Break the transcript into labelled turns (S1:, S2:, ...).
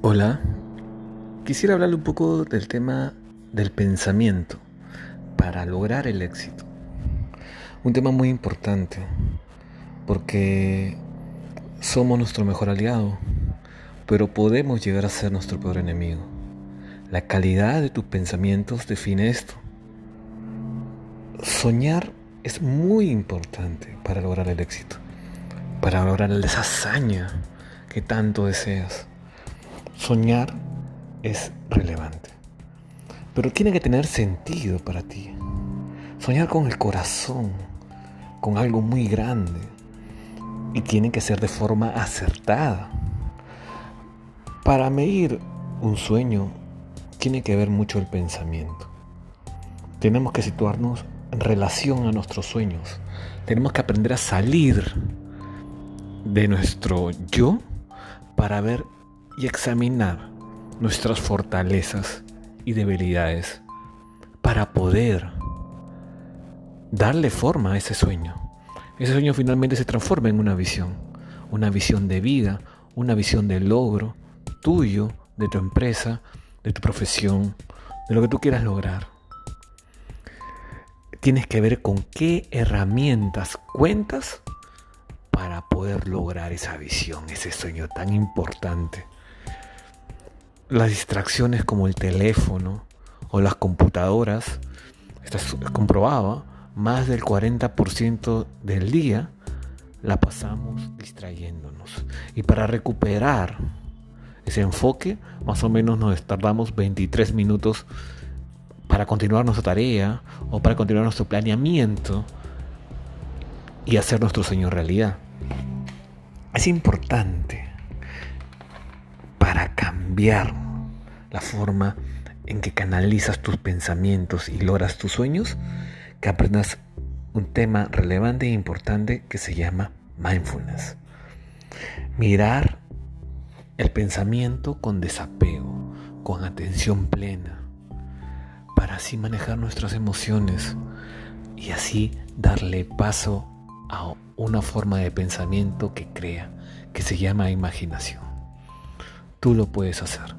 S1: Hola, quisiera hablarle un poco del tema del pensamiento para lograr el éxito. Un tema muy importante porque somos nuestro mejor aliado, pero podemos llegar a ser nuestro peor enemigo. La calidad de tus pensamientos define esto. Soñar es muy importante para lograr el éxito, para lograr esa hazaña que tanto deseas. Soñar es relevante, pero tiene que tener sentido para ti. Soñar con el corazón, con algo muy grande, y tiene que ser de forma acertada. Para medir un sueño tiene que ver mucho el pensamiento. Tenemos que situarnos en relación a nuestros sueños. Tenemos que aprender a salir de nuestro yo para ver y examinar nuestras fortalezas y debilidades para poder darle forma a ese sueño. Ese sueño finalmente se transforma en una visión, una visión de vida, una visión de logro tuyo, de tu empresa, de tu profesión, de lo que tú quieras lograr. Tienes que ver con qué herramientas cuentas para poder lograr esa visión, ese sueño tan importante las distracciones como el teléfono o las computadoras, está comprobado, más del 40% del día la pasamos distrayéndonos. Y para recuperar ese enfoque, más o menos nos tardamos 23 minutos para continuar nuestra tarea o para continuar nuestro planeamiento y hacer nuestro sueño realidad. Es importante cambiar la forma en que canalizas tus pensamientos y logras tus sueños, que aprendas un tema relevante e importante que se llama mindfulness. Mirar el pensamiento con desapego, con atención plena, para así manejar nuestras emociones y así darle paso a una forma de pensamiento que crea, que se llama imaginación. Tú lo puedes hacer.